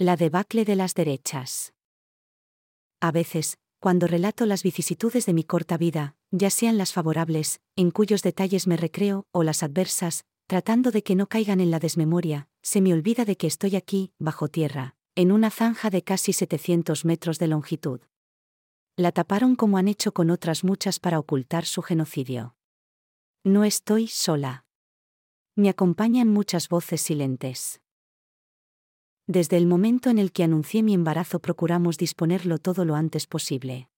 La debacle de las derechas. A veces, cuando relato las vicisitudes de mi corta vida, ya sean las favorables, en cuyos detalles me recreo, o las adversas, tratando de que no caigan en la desmemoria, se me olvida de que estoy aquí, bajo tierra, en una zanja de casi 700 metros de longitud. La taparon como han hecho con otras muchas para ocultar su genocidio. No estoy sola. Me acompañan muchas voces silentes. Desde el momento en el que anuncié mi embarazo procuramos disponerlo todo lo antes posible.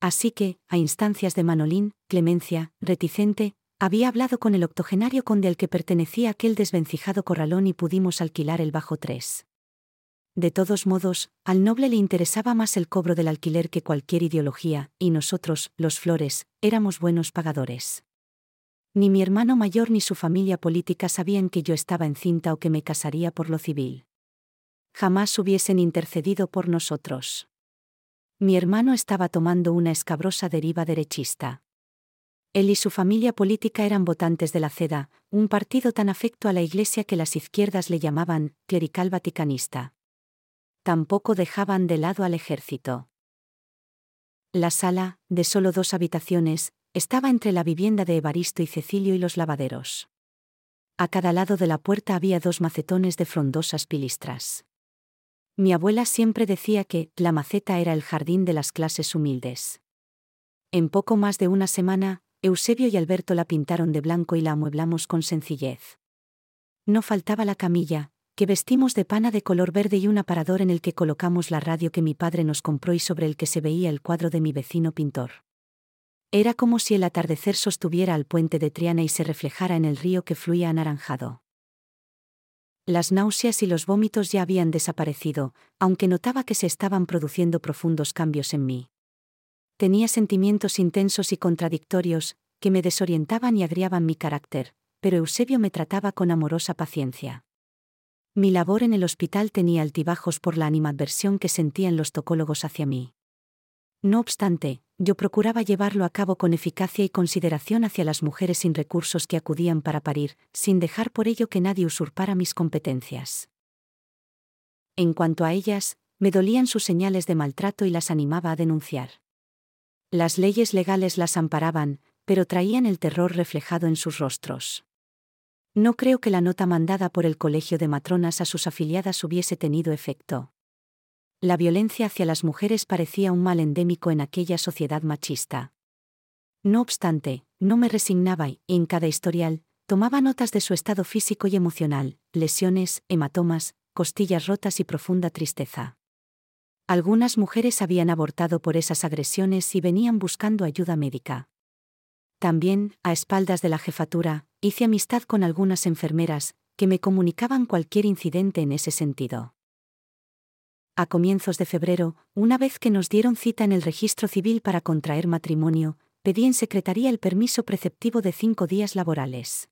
Así que, a instancias de Manolín, Clemencia, reticente, había hablado con el octogenario conde al que pertenecía aquel desvencijado corralón y pudimos alquilar el bajo 3. De todos modos, al noble le interesaba más el cobro del alquiler que cualquier ideología, y nosotros, los Flores, éramos buenos pagadores. Ni mi hermano mayor ni su familia política sabían que yo estaba encinta o que me casaría por lo civil. Jamás hubiesen intercedido por nosotros. Mi hermano estaba tomando una escabrosa deriva derechista. Él y su familia política eran votantes de la CEDA, un partido tan afecto a la Iglesia que las izquierdas le llamaban clerical vaticanista. Tampoco dejaban de lado al ejército. La sala, de solo dos habitaciones, estaba entre la vivienda de Evaristo y Cecilio y los lavaderos. A cada lado de la puerta había dos macetones de frondosas pilistras. Mi abuela siempre decía que la maceta era el jardín de las clases humildes. En poco más de una semana, Eusebio y Alberto la pintaron de blanco y la amueblamos con sencillez. No faltaba la camilla, que vestimos de pana de color verde y un aparador en el que colocamos la radio que mi padre nos compró y sobre el que se veía el cuadro de mi vecino pintor. Era como si el atardecer sostuviera al puente de Triana y se reflejara en el río que fluía anaranjado. Las náuseas y los vómitos ya habían desaparecido, aunque notaba que se estaban produciendo profundos cambios en mí. Tenía sentimientos intensos y contradictorios, que me desorientaban y agriaban mi carácter, pero Eusebio me trataba con amorosa paciencia. Mi labor en el hospital tenía altibajos por la animadversión que sentían los tocólogos hacia mí. No obstante, yo procuraba llevarlo a cabo con eficacia y consideración hacia las mujeres sin recursos que acudían para parir, sin dejar por ello que nadie usurpara mis competencias. En cuanto a ellas, me dolían sus señales de maltrato y las animaba a denunciar. Las leyes legales las amparaban, pero traían el terror reflejado en sus rostros. No creo que la nota mandada por el Colegio de Matronas a sus afiliadas hubiese tenido efecto. La violencia hacia las mujeres parecía un mal endémico en aquella sociedad machista. No obstante, no me resignaba y, en cada historial, tomaba notas de su estado físico y emocional, lesiones, hematomas, costillas rotas y profunda tristeza. Algunas mujeres habían abortado por esas agresiones y venían buscando ayuda médica. También, a espaldas de la jefatura, hice amistad con algunas enfermeras, que me comunicaban cualquier incidente en ese sentido. A comienzos de febrero, una vez que nos dieron cita en el registro civil para contraer matrimonio, pedí en secretaría el permiso preceptivo de cinco días laborales.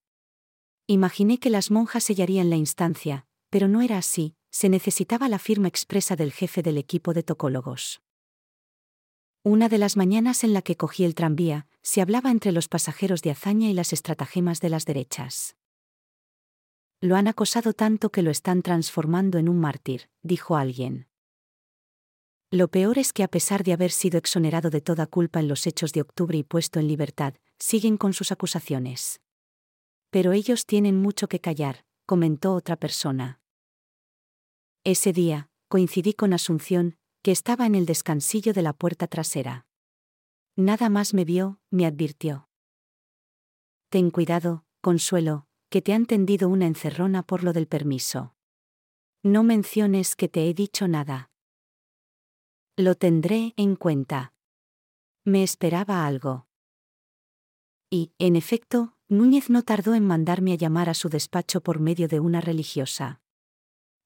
Imaginé que las monjas sellarían la instancia, pero no era así, se necesitaba la firma expresa del jefe del equipo de tocólogos. Una de las mañanas en la que cogí el tranvía, se hablaba entre los pasajeros de hazaña y las estratagemas de las derechas. Lo han acosado tanto que lo están transformando en un mártir, dijo alguien. Lo peor es que a pesar de haber sido exonerado de toda culpa en los hechos de octubre y puesto en libertad, siguen con sus acusaciones. Pero ellos tienen mucho que callar, comentó otra persona. Ese día, coincidí con Asunción, que estaba en el descansillo de la puerta trasera. Nada más me vio, me advirtió. Ten cuidado, Consuelo, que te han tendido una encerrona por lo del permiso. No menciones que te he dicho nada. Lo tendré en cuenta. Me esperaba algo. Y, en efecto, Núñez no tardó en mandarme a llamar a su despacho por medio de una religiosa.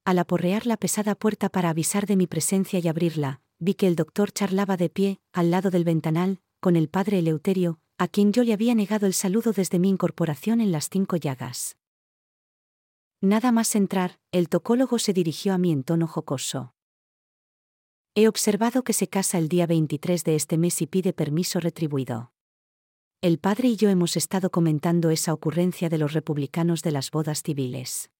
Al aporrear la pesada puerta para avisar de mi presencia y abrirla, vi que el doctor charlaba de pie, al lado del ventanal, con el padre Eleuterio, a quien yo le había negado el saludo desde mi incorporación en las cinco llagas. Nada más entrar, el tocólogo se dirigió a mí en tono jocoso. He observado que se casa el día 23 de este mes y pide permiso retribuido. El padre y yo hemos estado comentando esa ocurrencia de los republicanos de las bodas civiles.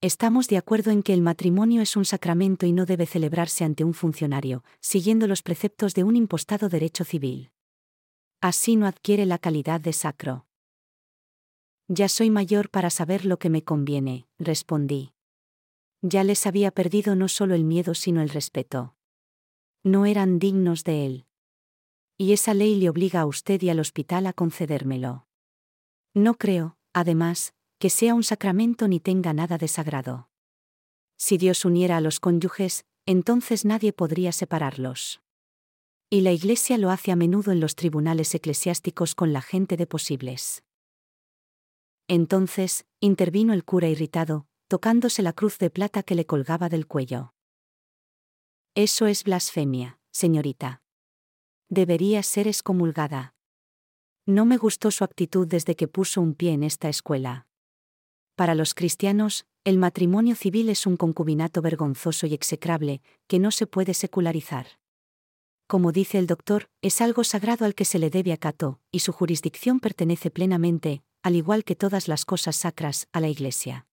Estamos de acuerdo en que el matrimonio es un sacramento y no debe celebrarse ante un funcionario, siguiendo los preceptos de un impostado derecho civil. Así no adquiere la calidad de sacro. Ya soy mayor para saber lo que me conviene, respondí. Ya les había perdido no solo el miedo sino el respeto. No eran dignos de él. Y esa ley le obliga a usted y al hospital a concedérmelo. No creo, además, que sea un sacramento ni tenga nada de sagrado. Si Dios uniera a los cónyuges, entonces nadie podría separarlos. Y la Iglesia lo hace a menudo en los tribunales eclesiásticos con la gente de posibles. Entonces, intervino el cura irritado, tocándose la cruz de plata que le colgaba del cuello. Eso es blasfemia, señorita. Debería ser excomulgada. No me gustó su actitud desde que puso un pie en esta escuela. Para los cristianos, el matrimonio civil es un concubinato vergonzoso y execrable, que no se puede secularizar. Como dice el doctor, es algo sagrado al que se le debe acato, y su jurisdicción pertenece plenamente, al igual que todas las cosas sacras, a la Iglesia.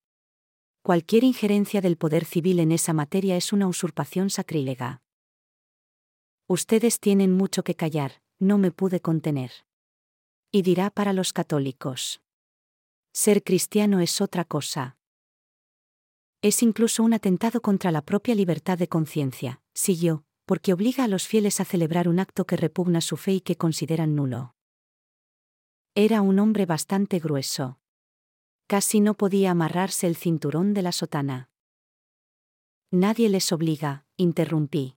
Cualquier injerencia del poder civil en esa materia es una usurpación sacrílega. Ustedes tienen mucho que callar, no me pude contener. Y dirá para los católicos. Ser cristiano es otra cosa. Es incluso un atentado contra la propia libertad de conciencia, siguió, porque obliga a los fieles a celebrar un acto que repugna su fe y que consideran nulo. Era un hombre bastante grueso. Casi no podía amarrarse el cinturón de la sotana. Nadie les obliga, interrumpí.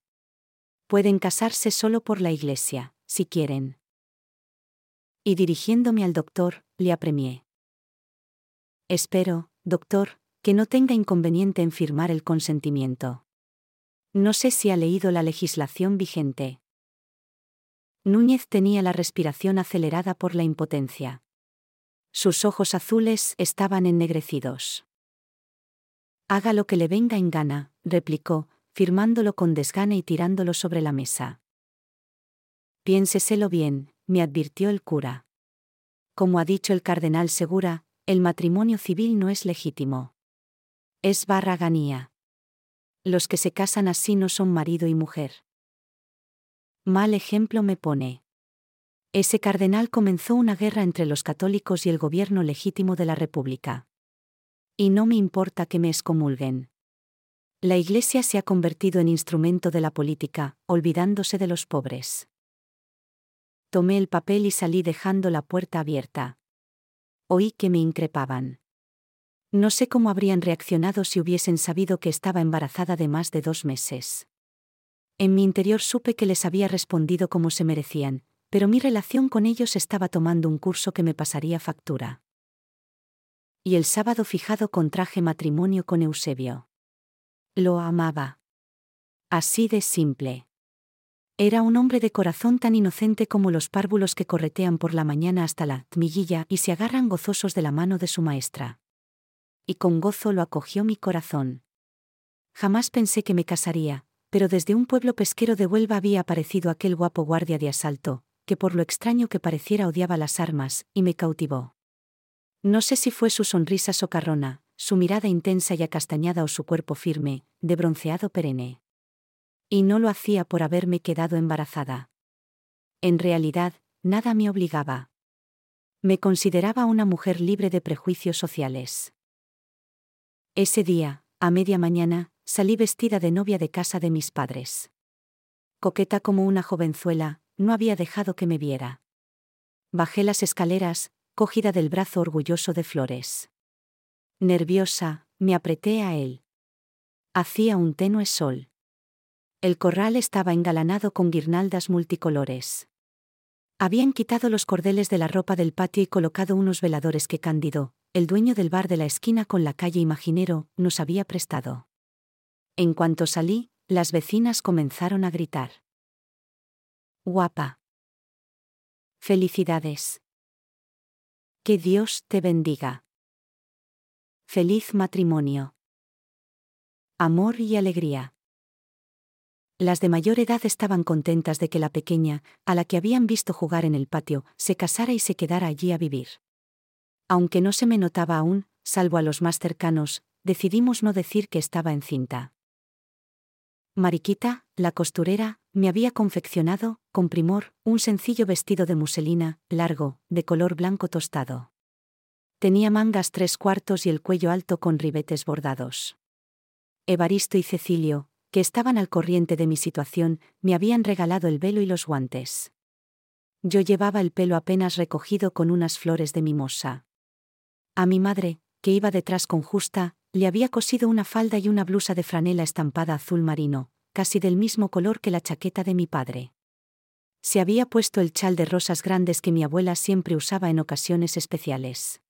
Pueden casarse solo por la iglesia, si quieren. Y dirigiéndome al doctor, le apremié. Espero, doctor, que no tenga inconveniente en firmar el consentimiento. No sé si ha leído la legislación vigente. Núñez tenía la respiración acelerada por la impotencia. Sus ojos azules estaban ennegrecidos. Haga lo que le venga en gana, replicó, firmándolo con desgana y tirándolo sobre la mesa. Piénseselo bien, me advirtió el cura. Como ha dicho el cardenal Segura, el matrimonio civil no es legítimo. Es barraganía. Los que se casan así no son marido y mujer. Mal ejemplo me pone. Ese cardenal comenzó una guerra entre los católicos y el gobierno legítimo de la República. Y no me importa que me excomulguen. La Iglesia se ha convertido en instrumento de la política, olvidándose de los pobres. Tomé el papel y salí dejando la puerta abierta oí que me increpaban. No sé cómo habrían reaccionado si hubiesen sabido que estaba embarazada de más de dos meses. En mi interior supe que les había respondido como se merecían, pero mi relación con ellos estaba tomando un curso que me pasaría factura. Y el sábado fijado contraje matrimonio con Eusebio. Lo amaba. Así de simple. Era un hombre de corazón tan inocente como los párvulos que corretean por la mañana hasta la miguilla y se agarran gozosos de la mano de su maestra. Y con gozo lo acogió mi corazón. Jamás pensé que me casaría, pero desde un pueblo pesquero de Huelva había aparecido aquel guapo guardia de asalto, que por lo extraño que pareciera odiaba las armas, y me cautivó. No sé si fue su sonrisa socarrona, su mirada intensa y acastañada o su cuerpo firme, de bronceado perenne. Y no lo hacía por haberme quedado embarazada. En realidad, nada me obligaba. Me consideraba una mujer libre de prejuicios sociales. Ese día, a media mañana, salí vestida de novia de casa de mis padres. Coqueta como una jovenzuela, no había dejado que me viera. Bajé las escaleras, cogida del brazo orgulloso de Flores. Nerviosa, me apreté a él. Hacía un tenue sol. El corral estaba engalanado con guirnaldas multicolores. Habían quitado los cordeles de la ropa del patio y colocado unos veladores que Cándido, el dueño del bar de la esquina con la calle Imaginero, nos había prestado. En cuanto salí, las vecinas comenzaron a gritar. Guapa. Felicidades. Que Dios te bendiga. Feliz matrimonio. Amor y alegría. Las de mayor edad estaban contentas de que la pequeña, a la que habían visto jugar en el patio, se casara y se quedara allí a vivir. Aunque no se me notaba aún, salvo a los más cercanos, decidimos no decir que estaba encinta. Mariquita, la costurera, me había confeccionado, con primor, un sencillo vestido de muselina, largo, de color blanco tostado. Tenía mangas tres cuartos y el cuello alto con ribetes bordados. Evaristo y Cecilio, que estaban al corriente de mi situación, me habían regalado el velo y los guantes. Yo llevaba el pelo apenas recogido con unas flores de mimosa. A mi madre, que iba detrás con justa, le había cosido una falda y una blusa de franela estampada azul marino, casi del mismo color que la chaqueta de mi padre. Se había puesto el chal de rosas grandes que mi abuela siempre usaba en ocasiones especiales.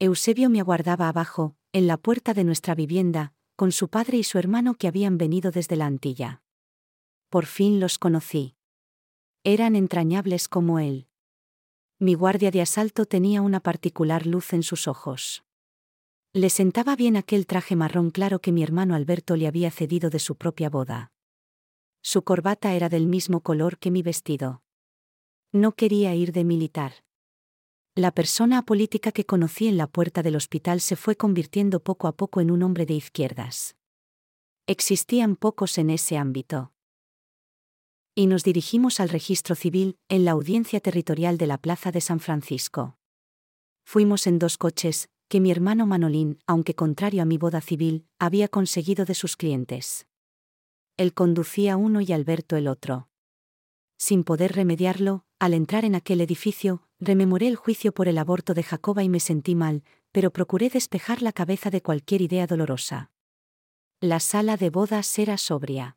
Eusebio me aguardaba abajo, en la puerta de nuestra vivienda, con su padre y su hermano que habían venido desde la Antilla. Por fin los conocí. Eran entrañables como él. Mi guardia de asalto tenía una particular luz en sus ojos. Le sentaba bien aquel traje marrón claro que mi hermano Alberto le había cedido de su propia boda. Su corbata era del mismo color que mi vestido. No quería ir de militar. La persona política que conocí en la puerta del hospital se fue convirtiendo poco a poco en un hombre de izquierdas. Existían pocos en ese ámbito. Y nos dirigimos al registro civil, en la audiencia territorial de la Plaza de San Francisco. Fuimos en dos coches, que mi hermano Manolín, aunque contrario a mi boda civil, había conseguido de sus clientes. Él conducía uno y Alberto el otro. Sin poder remediarlo, al entrar en aquel edificio, rememoré el juicio por el aborto de Jacoba y me sentí mal, pero procuré despejar la cabeza de cualquier idea dolorosa. La sala de bodas era sobria.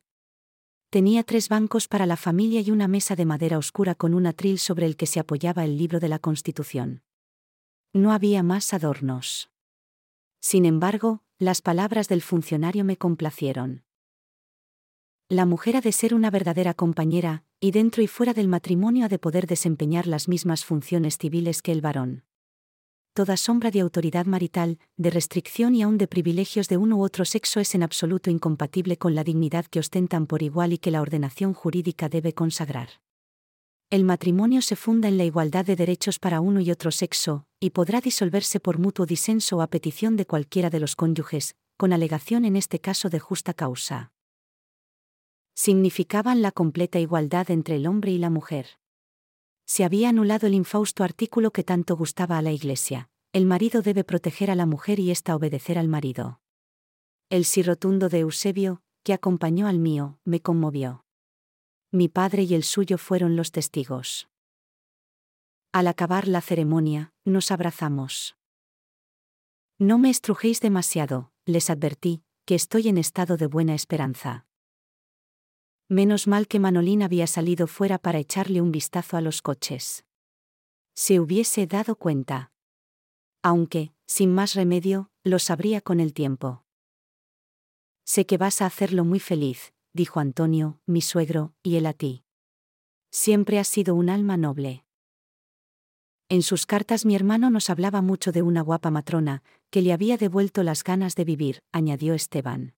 Tenía tres bancos para la familia y una mesa de madera oscura con un atril sobre el que se apoyaba el libro de la Constitución. No había más adornos. Sin embargo, las palabras del funcionario me complacieron. La mujer ha de ser una verdadera compañera, y dentro y fuera del matrimonio ha de poder desempeñar las mismas funciones civiles que el varón. Toda sombra de autoridad marital, de restricción y aun de privilegios de uno u otro sexo es en absoluto incompatible con la dignidad que ostentan por igual y que la ordenación jurídica debe consagrar. El matrimonio se funda en la igualdad de derechos para uno y otro sexo, y podrá disolverse por mutuo disenso o a petición de cualquiera de los cónyuges, con alegación en este caso de justa causa significaban la completa igualdad entre el hombre y la mujer. Se había anulado el infausto artículo que tanto gustaba a la Iglesia, el marido debe proteger a la mujer y ésta obedecer al marido. El sí rotundo de Eusebio, que acompañó al mío, me conmovió. Mi padre y el suyo fueron los testigos. Al acabar la ceremonia, nos abrazamos. No me estrujéis demasiado, les advertí, que estoy en estado de buena esperanza. Menos mal que Manolín había salido fuera para echarle un vistazo a los coches. Se hubiese dado cuenta. Aunque, sin más remedio, lo sabría con el tiempo. Sé que vas a hacerlo muy feliz, dijo Antonio, mi suegro, y él a ti. Siempre has sido un alma noble. En sus cartas mi hermano nos hablaba mucho de una guapa matrona, que le había devuelto las ganas de vivir, añadió Esteban.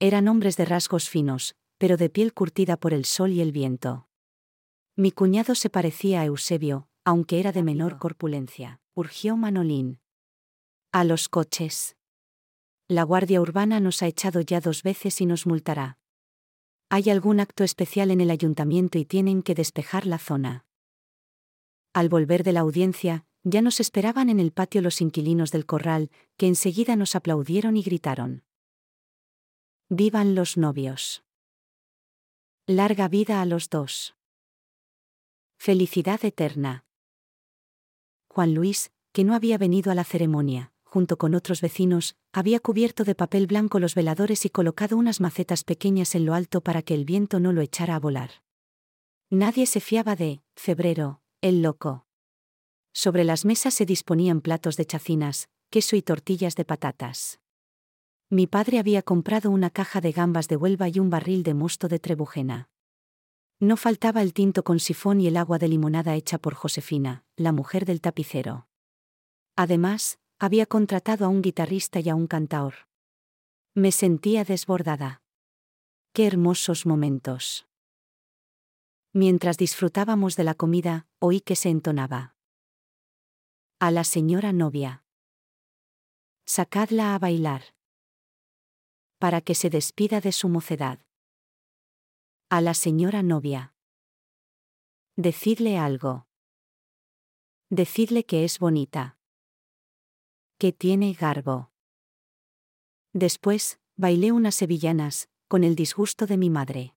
Eran hombres de rasgos finos, pero de piel curtida por el sol y el viento. Mi cuñado se parecía a Eusebio, aunque era de menor corpulencia, urgió Manolín. A los coches. La Guardia Urbana nos ha echado ya dos veces y nos multará. Hay algún acto especial en el ayuntamiento y tienen que despejar la zona. Al volver de la audiencia, ya nos esperaban en el patio los inquilinos del corral, que enseguida nos aplaudieron y gritaron. Vivan los novios. Larga vida a los dos. Felicidad eterna. Juan Luis, que no había venido a la ceremonia, junto con otros vecinos, había cubierto de papel blanco los veladores y colocado unas macetas pequeñas en lo alto para que el viento no lo echara a volar. Nadie se fiaba de, febrero, el loco. Sobre las mesas se disponían platos de chacinas, queso y tortillas de patatas. Mi padre había comprado una caja de gambas de Huelva y un barril de mosto de Trebujena. No faltaba el tinto con sifón y el agua de limonada hecha por Josefina, la mujer del tapicero. Además, había contratado a un guitarrista y a un cantaor. Me sentía desbordada. Qué hermosos momentos. Mientras disfrutábamos de la comida, oí que se entonaba. A la señora novia. Sacadla a bailar. Para que se despida de su mocedad. A la señora novia. Decidle algo. Decidle que es bonita que tiene garbo. Después, bailé unas sevillanas, con el disgusto de mi madre.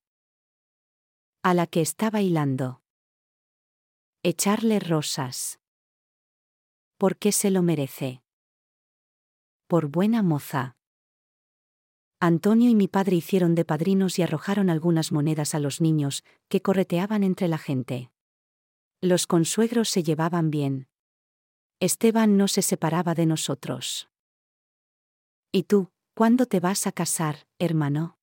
A la que está bailando. Echarle rosas. ¿Por qué se lo merece? Por buena moza. Antonio y mi padre hicieron de padrinos y arrojaron algunas monedas a los niños, que correteaban entre la gente. Los consuegros se llevaban bien. Esteban no se separaba de nosotros. ¿Y tú, cuándo te vas a casar, hermano?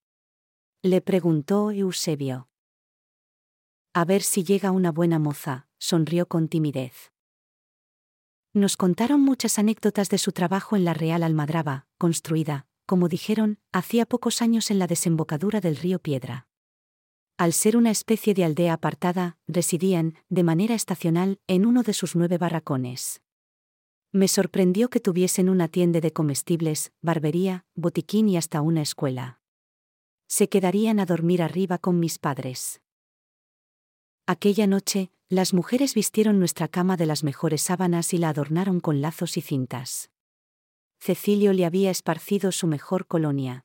Le preguntó Eusebio. A ver si llega una buena moza, sonrió con timidez. Nos contaron muchas anécdotas de su trabajo en la Real Almadraba, construida, como dijeron, hacía pocos años en la desembocadura del río Piedra. Al ser una especie de aldea apartada, residían, de manera estacional, en uno de sus nueve barracones. Me sorprendió que tuviesen una tienda de comestibles, barbería, botiquín y hasta una escuela. Se quedarían a dormir arriba con mis padres. Aquella noche, las mujeres vistieron nuestra cama de las mejores sábanas y la adornaron con lazos y cintas. Cecilio le había esparcido su mejor colonia.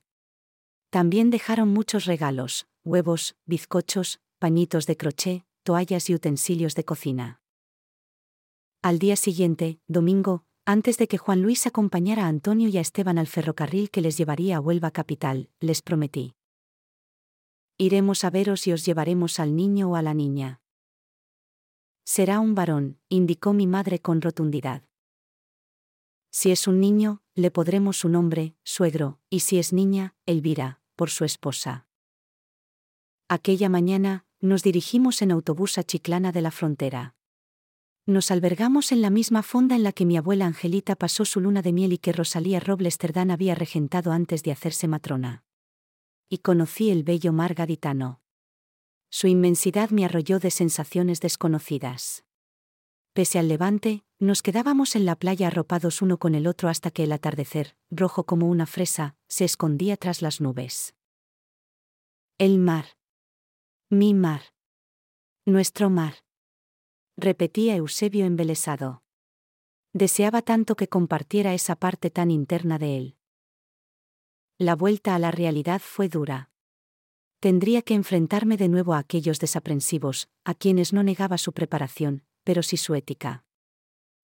También dejaron muchos regalos, huevos, bizcochos, pañitos de crochet, toallas y utensilios de cocina. Al día siguiente, domingo, antes de que Juan Luis acompañara a Antonio y a Esteban al ferrocarril que les llevaría a Huelva capital, les prometí. Iremos a veros y os llevaremos al niño o a la niña. Será un varón, indicó mi madre con rotundidad. Si es un niño, le podremos su nombre, suegro, y si es niña, Elvira, por su esposa. Aquella mañana, nos dirigimos en autobús a Chiclana de la Frontera. Nos albergamos en la misma fonda en la que mi abuela Angelita pasó su luna de miel y que Rosalía Robles Cerdán había regentado antes de hacerse matrona. Y conocí el bello mar gaditano. Su inmensidad me arrolló de sensaciones desconocidas. Pese al levante, nos quedábamos en la playa arropados uno con el otro hasta que el atardecer, rojo como una fresa, se escondía tras las nubes. El mar. Mi mar. Nuestro mar repetía Eusebio embelesado. Deseaba tanto que compartiera esa parte tan interna de él. La vuelta a la realidad fue dura. Tendría que enfrentarme de nuevo a aquellos desaprensivos, a quienes no negaba su preparación, pero sí su ética.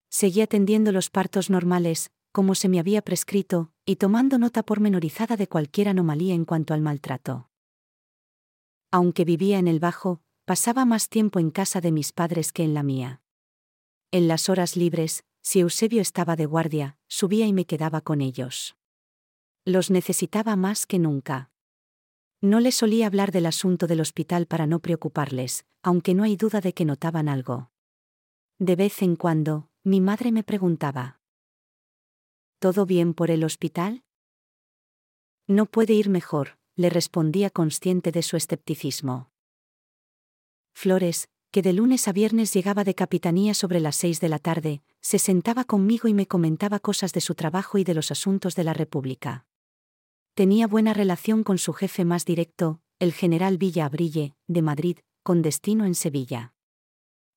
Seguía atendiendo los partos normales, como se me había prescrito, y tomando nota pormenorizada de cualquier anomalía en cuanto al maltrato. Aunque vivía en el Bajo, pasaba más tiempo en casa de mis padres que en la mía. En las horas libres, si Eusebio estaba de guardia, subía y me quedaba con ellos. Los necesitaba más que nunca. No les solía hablar del asunto del hospital para no preocuparles, aunque no hay duda de que notaban algo. De vez en cuando, mi madre me preguntaba. ¿Todo bien por el hospital? No puede ir mejor, le respondía consciente de su escepticismo. Flores, que de lunes a viernes llegaba de capitanía sobre las seis de la tarde, se sentaba conmigo y me comentaba cosas de su trabajo y de los asuntos de la República. Tenía buena relación con su jefe más directo, el general Villa Abrille, de Madrid, con destino en Sevilla.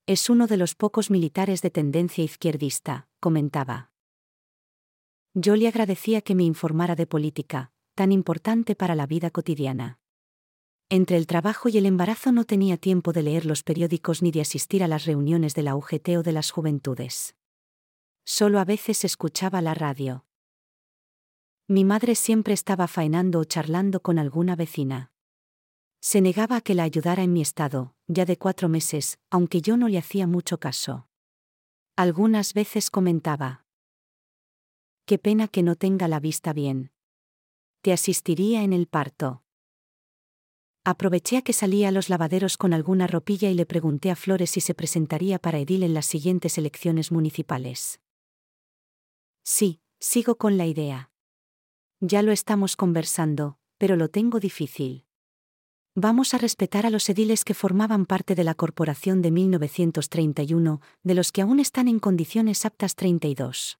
Es uno de los pocos militares de tendencia izquierdista, comentaba. Yo le agradecía que me informara de política, tan importante para la vida cotidiana. Entre el trabajo y el embarazo no tenía tiempo de leer los periódicos ni de asistir a las reuniones de la UGT o de las juventudes. Solo a veces escuchaba la radio. Mi madre siempre estaba faenando o charlando con alguna vecina. Se negaba a que la ayudara en mi estado, ya de cuatro meses, aunque yo no le hacía mucho caso. Algunas veces comentaba. Qué pena que no tenga la vista bien. Te asistiría en el parto. Aproveché a que salía a los lavaderos con alguna ropilla y le pregunté a Flores si se presentaría para Edil en las siguientes elecciones municipales. Sí, sigo con la idea. Ya lo estamos conversando, pero lo tengo difícil. Vamos a respetar a los ediles que formaban parte de la corporación de 1931, de los que aún están en condiciones aptas 32.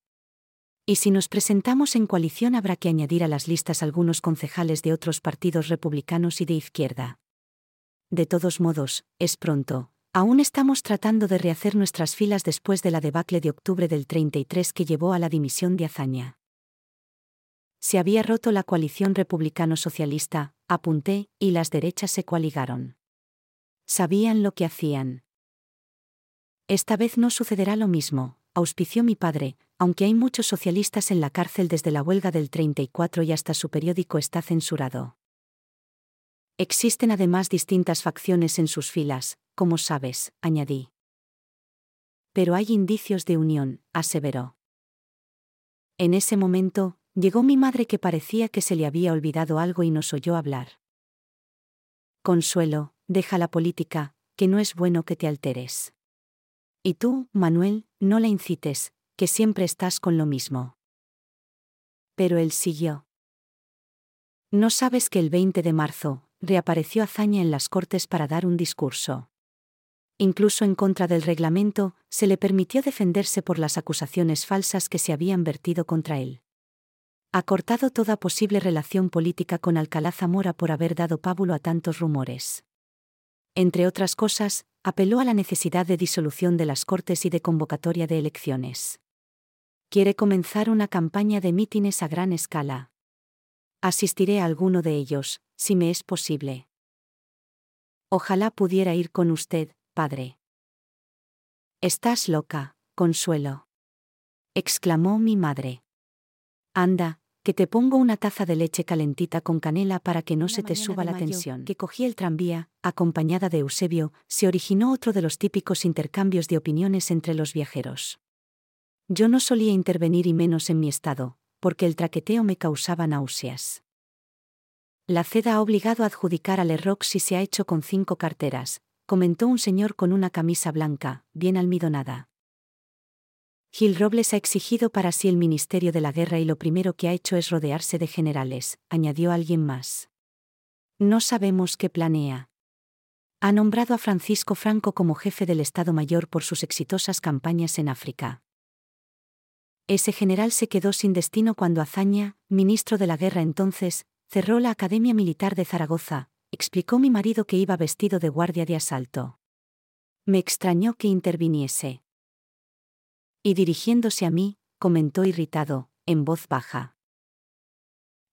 Y si nos presentamos en coalición habrá que añadir a las listas algunos concejales de otros partidos republicanos y de izquierda. De todos modos, es pronto, aún estamos tratando de rehacer nuestras filas después de la debacle de octubre del 33 que llevó a la dimisión de Azaña. Se había roto la coalición republicano-socialista, apunté, y las derechas se coaligaron. Sabían lo que hacían. Esta vez no sucederá lo mismo, auspició mi padre, aunque hay muchos socialistas en la cárcel desde la huelga del 34 y hasta su periódico está censurado. Existen además distintas facciones en sus filas, como sabes, añadí. Pero hay indicios de unión, aseveró. En ese momento, llegó mi madre que parecía que se le había olvidado algo y nos oyó hablar. Consuelo, deja la política, que no es bueno que te alteres. Y tú, Manuel, no la incites, que siempre estás con lo mismo. Pero él siguió. No sabes que el 20 de marzo, reapareció Azaña en las Cortes para dar un discurso. Incluso en contra del reglamento, se le permitió defenderse por las acusaciones falsas que se habían vertido contra él. Ha cortado toda posible relación política con Alcalá Zamora por haber dado pábulo a tantos rumores. Entre otras cosas, apeló a la necesidad de disolución de las Cortes y de convocatoria de elecciones. Quiere comenzar una campaña de mítines a gran escala. Asistiré a alguno de ellos, si me es posible. Ojalá pudiera ir con usted, padre. Estás loca, Consuelo. exclamó mi madre. Anda, que te pongo una taza de leche calentita con canela para que no se te suba la tensión. Que cogí el tranvía, acompañada de Eusebio, se originó otro de los típicos intercambios de opiniones entre los viajeros. Yo no solía intervenir y menos en mi estado, porque el traqueteo me causaba náuseas. La CEDA ha obligado a adjudicar al Erroc si se ha hecho con cinco carteras, comentó un señor con una camisa blanca, bien almidonada. Gil Robles ha exigido para sí el Ministerio de la Guerra y lo primero que ha hecho es rodearse de generales, añadió alguien más. No sabemos qué planea. Ha nombrado a Francisco Franco como jefe del Estado Mayor por sus exitosas campañas en África. Ese general se quedó sin destino cuando Azaña, ministro de la guerra entonces, cerró la Academia Militar de Zaragoza, explicó mi marido que iba vestido de guardia de asalto. Me extrañó que interviniese. Y dirigiéndose a mí, comentó irritado, en voz baja.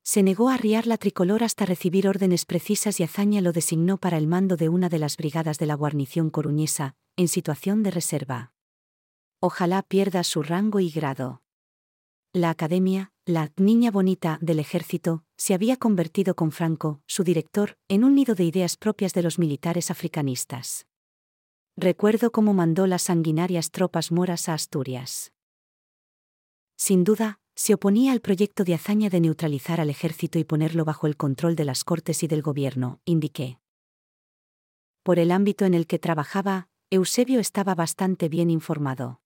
Se negó a arriar la tricolor hasta recibir órdenes precisas y Azaña lo designó para el mando de una de las brigadas de la guarnición coruñesa, en situación de reserva. Ojalá pierda su rango y grado. La academia, la niña bonita del ejército, se había convertido con Franco, su director, en un nido de ideas propias de los militares africanistas. Recuerdo cómo mandó las sanguinarias tropas moras a Asturias. Sin duda, se oponía al proyecto de hazaña de neutralizar al ejército y ponerlo bajo el control de las Cortes y del gobierno, indiqué. Por el ámbito en el que trabajaba, Eusebio estaba bastante bien informado.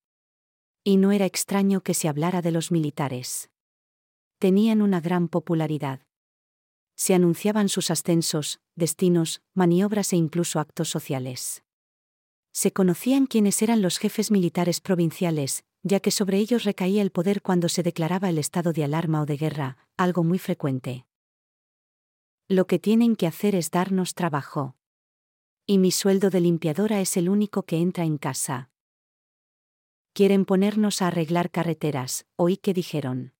Y no era extraño que se hablara de los militares. Tenían una gran popularidad. Se anunciaban sus ascensos, destinos, maniobras e incluso actos sociales. Se conocían quiénes eran los jefes militares provinciales, ya que sobre ellos recaía el poder cuando se declaraba el estado de alarma o de guerra, algo muy frecuente. Lo que tienen que hacer es darnos trabajo. Y mi sueldo de limpiadora es el único que entra en casa. Quieren ponernos a arreglar carreteras, oí que dijeron.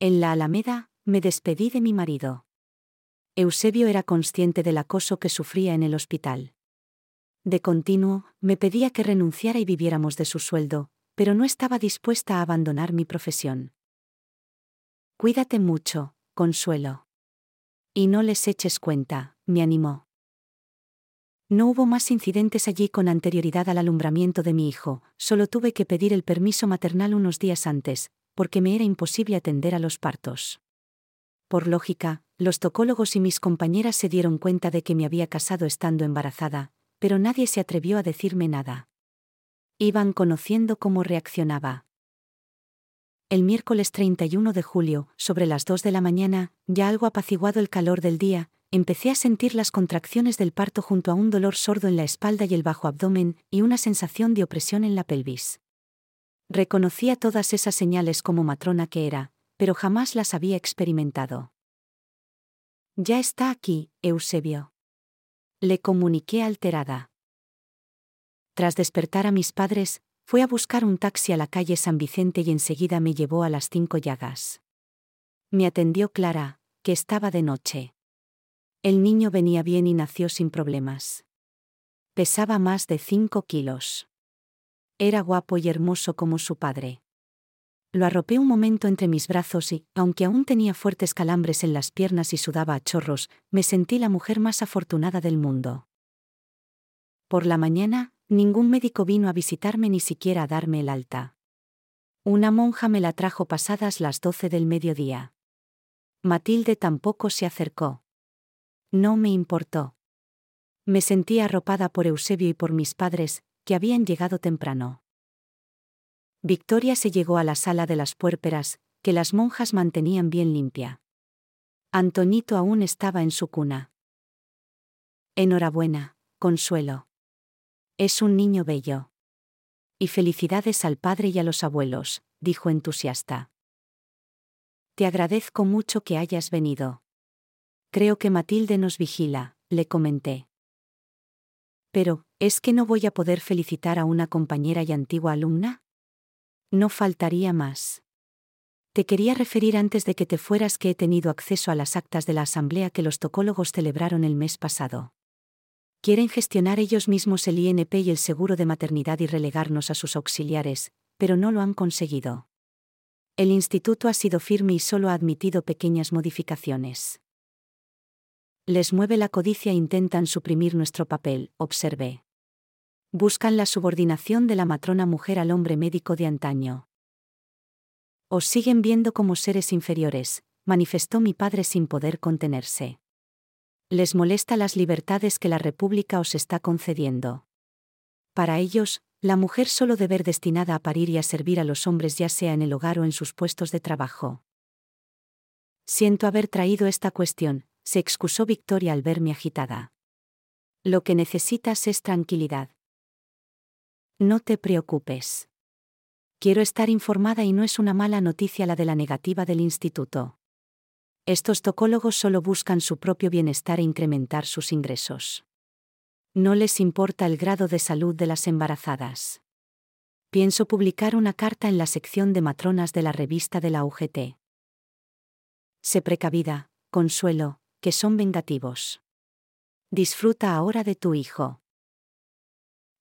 En la Alameda, me despedí de mi marido. Eusebio era consciente del acoso que sufría en el hospital. De continuo, me pedía que renunciara y viviéramos de su sueldo, pero no estaba dispuesta a abandonar mi profesión. Cuídate mucho, Consuelo. Y no les eches cuenta, me animó. No hubo más incidentes allí con anterioridad al alumbramiento de mi hijo, solo tuve que pedir el permiso maternal unos días antes, porque me era imposible atender a los partos. Por lógica, los tocólogos y mis compañeras se dieron cuenta de que me había casado estando embarazada, pero nadie se atrevió a decirme nada. Iban conociendo cómo reaccionaba. El miércoles 31 de julio, sobre las 2 de la mañana, ya algo apaciguado el calor del día, empecé a sentir las contracciones del parto junto a un dolor sordo en la espalda y el bajo abdomen, y una sensación de opresión en la pelvis. Reconocía todas esas señales como matrona que era, pero jamás las había experimentado. Ya está aquí, Eusebio. Le comuniqué alterada. Tras despertar a mis padres, fue a buscar un taxi a la calle San Vicente y enseguida me llevó a las cinco llagas. Me atendió Clara, que estaba de noche. El niño venía bien y nació sin problemas. Pesaba más de cinco kilos. Era guapo y hermoso como su padre. Lo arropé un momento entre mis brazos y, aunque aún tenía fuertes calambres en las piernas y sudaba a chorros, me sentí la mujer más afortunada del mundo. Por la mañana, ningún médico vino a visitarme ni siquiera a darme el alta. Una monja me la trajo pasadas las doce del mediodía. Matilde tampoco se acercó. No me importó. Me sentí arropada por Eusebio y por mis padres, que habían llegado temprano. Victoria se llegó a la sala de las puérperas, que las monjas mantenían bien limpia. Antonito aún estaba en su cuna. Enhorabuena, Consuelo. Es un niño bello. Y felicidades al padre y a los abuelos, dijo entusiasta. Te agradezco mucho que hayas venido. Creo que Matilde nos vigila, le comenté. Pero, ¿es que no voy a poder felicitar a una compañera y antigua alumna? No faltaría más. Te quería referir antes de que te fueras que he tenido acceso a las actas de la asamblea que los tocólogos celebraron el mes pasado. Quieren gestionar ellos mismos el INP y el seguro de maternidad y relegarnos a sus auxiliares, pero no lo han conseguido. El instituto ha sido firme y solo ha admitido pequeñas modificaciones. Les mueve la codicia e intentan suprimir nuestro papel, observé. Buscan la subordinación de la matrona mujer al hombre médico de antaño. Os siguen viendo como seres inferiores, manifestó mi padre sin poder contenerse. Les molesta las libertades que la República os está concediendo. Para ellos, la mujer solo debe destinada a parir y a servir a los hombres ya sea en el hogar o en sus puestos de trabajo. Siento haber traído esta cuestión, se excusó Victoria al verme agitada. Lo que necesitas es tranquilidad. No te preocupes. Quiero estar informada y no es una mala noticia la de la negativa del instituto. Estos tocólogos solo buscan su propio bienestar e incrementar sus ingresos. No les importa el grado de salud de las embarazadas. Pienso publicar una carta en la sección de matronas de la revista de la UGT. Sé precavida, Consuelo, que son vengativos. Disfruta ahora de tu hijo.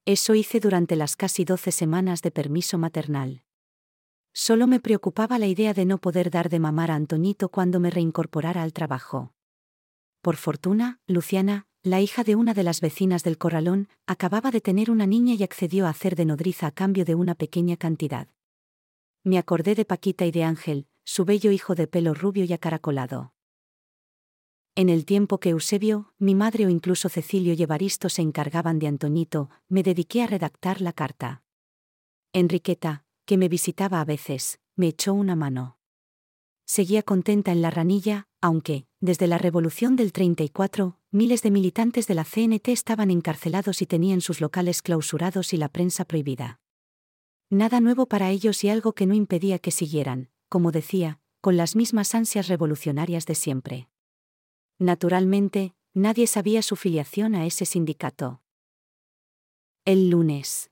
Eso hice durante las casi doce semanas de permiso maternal. Solo me preocupaba la idea de no poder dar de mamar a Antoñito cuando me reincorporara al trabajo. Por fortuna, Luciana, la hija de una de las vecinas del corralón, acababa de tener una niña y accedió a hacer de nodriza a cambio de una pequeña cantidad. Me acordé de Paquita y de Ángel, su bello hijo de pelo rubio y acaracolado. En el tiempo que Eusebio, mi madre o incluso Cecilio y Evaristo se encargaban de Antoñito, me dediqué a redactar la carta. Enriqueta, que me visitaba a veces, me echó una mano. Seguía contenta en la ranilla, aunque, desde la revolución del 34, miles de militantes de la CNT estaban encarcelados y tenían sus locales clausurados y la prensa prohibida. Nada nuevo para ellos y algo que no impedía que siguieran, como decía, con las mismas ansias revolucionarias de siempre. Naturalmente, nadie sabía su filiación a ese sindicato. El lunes.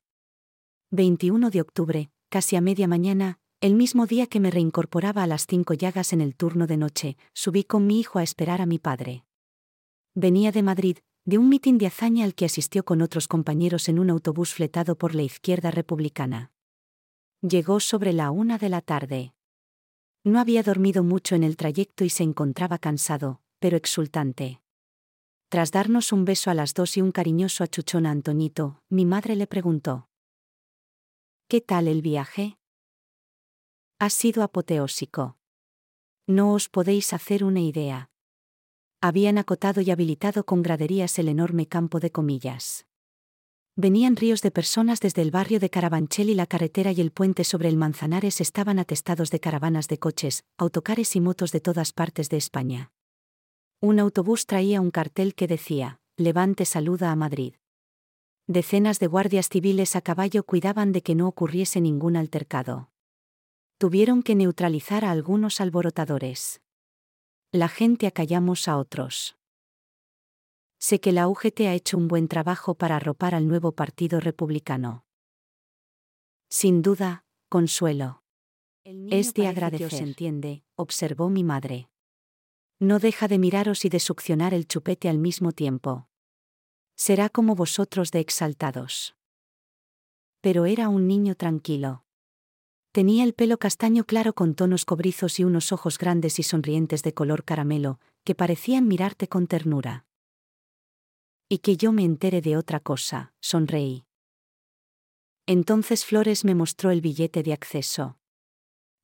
21 de octubre, casi a media mañana, el mismo día que me reincorporaba a las cinco llagas en el turno de noche, subí con mi hijo a esperar a mi padre. Venía de Madrid, de un mitin de hazaña al que asistió con otros compañeros en un autobús fletado por la izquierda republicana. Llegó sobre la una de la tarde. No había dormido mucho en el trayecto y se encontraba cansado, pero exultante. Tras darnos un beso a las dos y un cariñoso achuchón a Antoñito, mi madre le preguntó. ¿Qué tal el viaje? Ha sido apoteósico. No os podéis hacer una idea. Habían acotado y habilitado con graderías el enorme campo de comillas. Venían ríos de personas desde el barrio de Carabanchel y la carretera y el puente sobre el Manzanares estaban atestados de caravanas de coches, autocares y motos de todas partes de España. Un autobús traía un cartel que decía, Levante saluda a Madrid. Decenas de guardias civiles a caballo cuidaban de que no ocurriese ningún altercado. Tuvieron que neutralizar a algunos alborotadores. La gente acallamos a otros. Sé que la UGT ha hecho un buen trabajo para arropar al nuevo Partido Republicano. Sin duda, consuelo. Es de agradecer. Se entiende, observó mi madre. No deja de miraros y de succionar el chupete al mismo tiempo. Será como vosotros de exaltados. Pero era un niño tranquilo. Tenía el pelo castaño claro con tonos cobrizos y unos ojos grandes y sonrientes de color caramelo, que parecían mirarte con ternura. Y que yo me entere de otra cosa, sonreí. Entonces Flores me mostró el billete de acceso.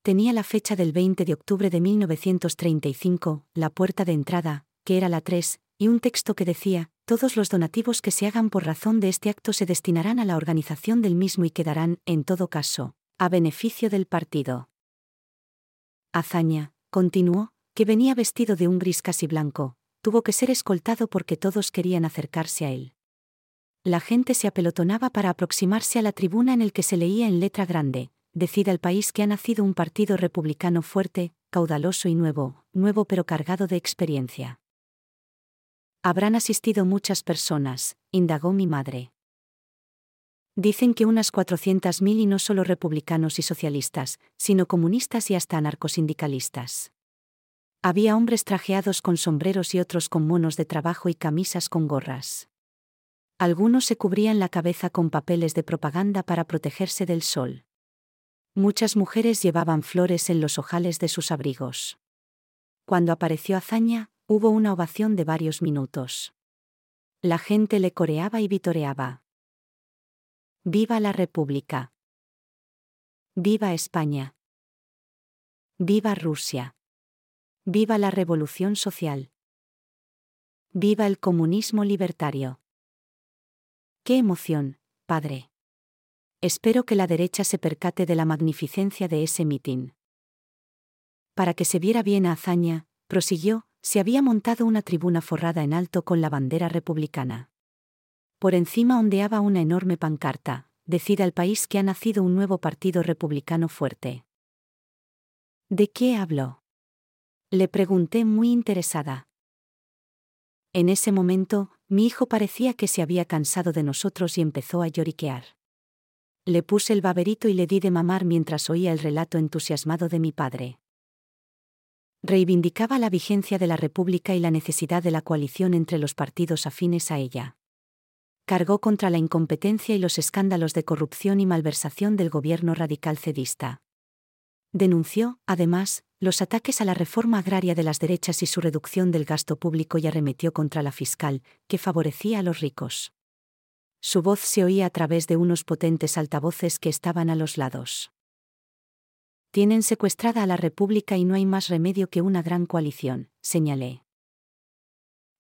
Tenía la fecha del 20 de octubre de 1935, la puerta de entrada, que era la 3, y un texto que decía, todos los donativos que se hagan por razón de este acto se destinarán a la organización del mismo y quedarán, en todo caso, a beneficio del partido. Azaña, continuó, que venía vestido de un gris casi blanco, tuvo que ser escoltado porque todos querían acercarse a él. La gente se apelotonaba para aproximarse a la tribuna en el que se leía en letra grande, decida el país que ha nacido un partido republicano fuerte, caudaloso y nuevo, nuevo pero cargado de experiencia. Habrán asistido muchas personas, indagó mi madre. Dicen que unas 400.000 y no solo republicanos y socialistas, sino comunistas y hasta anarcosindicalistas. Había hombres trajeados con sombreros y otros con monos de trabajo y camisas con gorras. Algunos se cubrían la cabeza con papeles de propaganda para protegerse del sol. Muchas mujeres llevaban flores en los ojales de sus abrigos. Cuando apareció Azaña, hubo una ovación de varios minutos. La gente le coreaba y vitoreaba. Viva la República. Viva España. Viva Rusia. Viva la Revolución Social. Viva el comunismo libertario. Qué emoción, padre. Espero que la derecha se percate de la magnificencia de ese mitin. Para que se viera bien a hazaña, prosiguió, se había montado una tribuna forrada en alto con la bandera republicana. Por encima ondeaba una enorme pancarta, decida al país que ha nacido un nuevo partido republicano fuerte. ¿De qué habló? Le pregunté muy interesada. En ese momento, mi hijo parecía que se había cansado de nosotros y empezó a lloriquear. Le puse el baberito y le di de mamar mientras oía el relato entusiasmado de mi padre. Reivindicaba la vigencia de la República y la necesidad de la coalición entre los partidos afines a ella. Cargó contra la incompetencia y los escándalos de corrupción y malversación del gobierno radical cedista. Denunció, además, los ataques a la reforma agraria de las derechas y su reducción del gasto público y arremetió contra la fiscal, que favorecía a los ricos. Su voz se oía a través de unos potentes altavoces que estaban a los lados. Tienen secuestrada a la República y no hay más remedio que una gran coalición, señalé.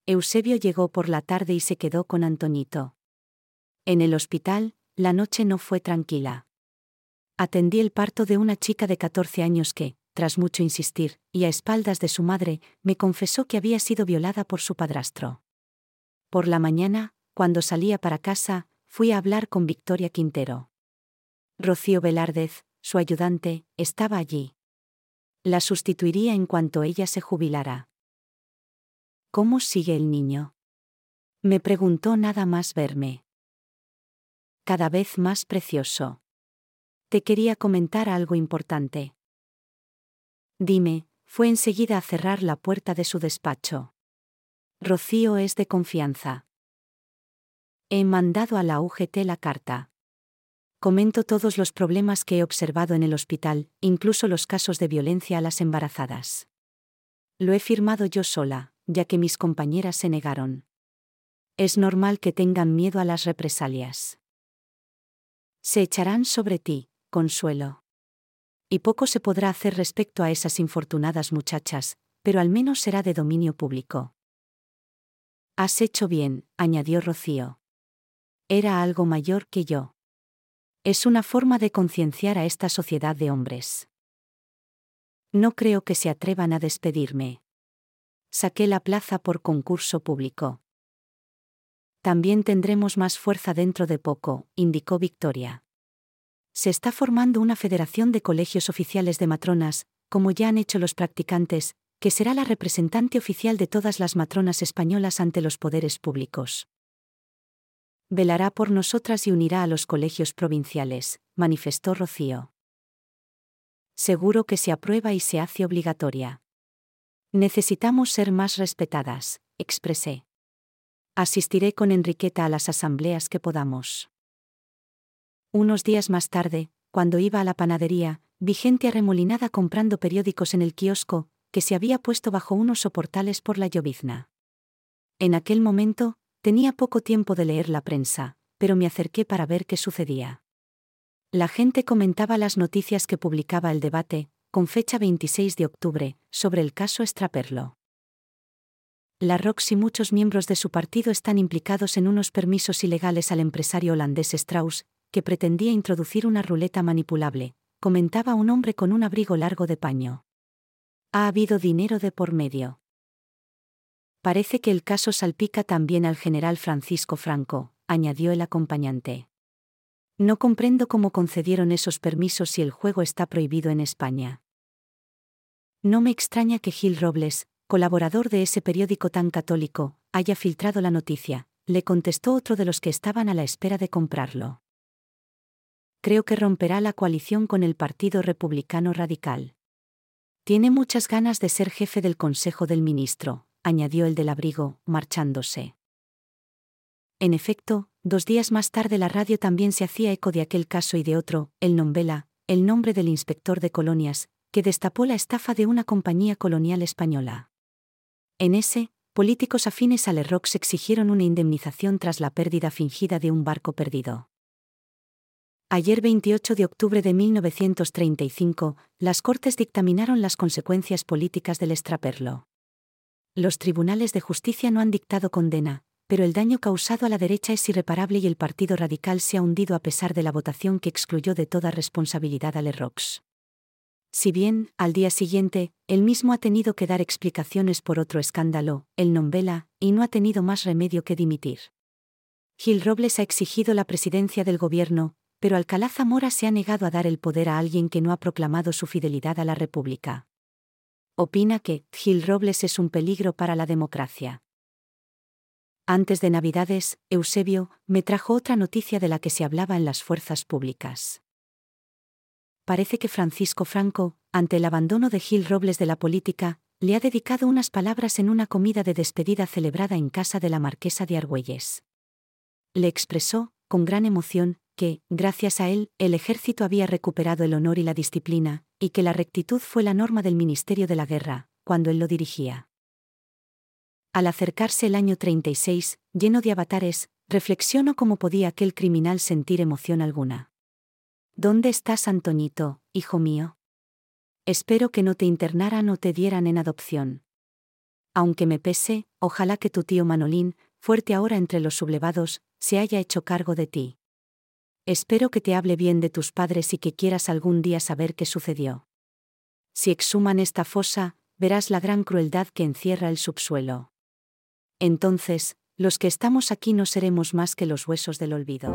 Eusebio llegó por la tarde y se quedó con Antonito. En el hospital, la noche no fue tranquila. Atendí el parto de una chica de 14 años que, tras mucho insistir, y a espaldas de su madre, me confesó que había sido violada por su padrastro. Por la mañana, cuando salía para casa, fui a hablar con Victoria Quintero. Rocío Velárdez, su ayudante, estaba allí. La sustituiría en cuanto ella se jubilara. ¿Cómo sigue el niño? Me preguntó nada más verme. Cada vez más precioso. Te quería comentar algo importante. Dime, fue enseguida a cerrar la puerta de su despacho. Rocío es de confianza. He mandado a la UGT la carta. Comento todos los problemas que he observado en el hospital, incluso los casos de violencia a las embarazadas. Lo he firmado yo sola, ya que mis compañeras se negaron. Es normal que tengan miedo a las represalias. Se echarán sobre ti, consuelo. Y poco se podrá hacer respecto a esas infortunadas muchachas, pero al menos será de dominio público. Has hecho bien, añadió Rocío. Era algo mayor que yo. Es una forma de concienciar a esta sociedad de hombres. No creo que se atrevan a despedirme. Saqué la plaza por concurso público. También tendremos más fuerza dentro de poco, indicó Victoria. Se está formando una federación de colegios oficiales de matronas, como ya han hecho los practicantes, que será la representante oficial de todas las matronas españolas ante los poderes públicos. Velará por nosotras y unirá a los colegios provinciales, manifestó Rocío. Seguro que se aprueba y se hace obligatoria. Necesitamos ser más respetadas, expresé. Asistiré con Enriqueta a las asambleas que podamos. Unos días más tarde, cuando iba a la panadería, vi gente arremolinada comprando periódicos en el kiosco, que se había puesto bajo unos soportales por la llovizna. En aquel momento, tenía poco tiempo de leer la prensa, pero me acerqué para ver qué sucedía. La gente comentaba las noticias que publicaba el debate, con fecha 26 de octubre, sobre el caso Estraperlo. La Rox y muchos miembros de su partido están implicados en unos permisos ilegales al empresario holandés Strauss, que pretendía introducir una ruleta manipulable, comentaba un hombre con un abrigo largo de paño. Ha habido dinero de por medio. Parece que el caso salpica también al general Francisco Franco, añadió el acompañante. No comprendo cómo concedieron esos permisos si el juego está prohibido en España. No me extraña que Gil Robles, colaborador de ese periódico tan católico, haya filtrado la noticia, le contestó otro de los que estaban a la espera de comprarlo. Creo que romperá la coalición con el Partido Republicano Radical. Tiene muchas ganas de ser jefe del Consejo del Ministro, añadió el del abrigo, marchándose. En efecto, dos días más tarde la radio también se hacía eco de aquel caso y de otro, el Nombela, el nombre del inspector de colonias, que destapó la estafa de una compañía colonial española. En ese, políticos afines a Lerrox exigieron una indemnización tras la pérdida fingida de un barco perdido. Ayer 28 de octubre de 1935, las Cortes dictaminaron las consecuencias políticas del extraperlo. Los tribunales de justicia no han dictado condena, pero el daño causado a la derecha es irreparable y el Partido Radical se ha hundido a pesar de la votación que excluyó de toda responsabilidad a Lerrox. Si bien, al día siguiente, él mismo ha tenido que dar explicaciones por otro escándalo, el Nombela, y no ha tenido más remedio que dimitir. Gil Robles ha exigido la presidencia del gobierno, pero Alcalá Zamora se ha negado a dar el poder a alguien que no ha proclamado su fidelidad a la República. Opina que Gil Robles es un peligro para la democracia. Antes de Navidades, Eusebio me trajo otra noticia de la que se hablaba en las fuerzas públicas. Parece que Francisco Franco, ante el abandono de Gil Robles de la política, le ha dedicado unas palabras en una comida de despedida celebrada en casa de la marquesa de Argüelles. Le expresó, con gran emoción, que, gracias a él, el ejército había recuperado el honor y la disciplina, y que la rectitud fue la norma del Ministerio de la Guerra, cuando él lo dirigía. Al acercarse el año 36, lleno de avatares, reflexiono cómo podía aquel criminal sentir emoción alguna. ¿Dónde estás, Antonito, hijo mío? Espero que no te internaran o te dieran en adopción. Aunque me pese, ojalá que tu tío Manolín, fuerte ahora entre los sublevados, se haya hecho cargo de ti. Espero que te hable bien de tus padres y que quieras algún día saber qué sucedió. Si exhuman esta fosa, verás la gran crueldad que encierra el subsuelo. Entonces, los que estamos aquí no seremos más que los huesos del olvido.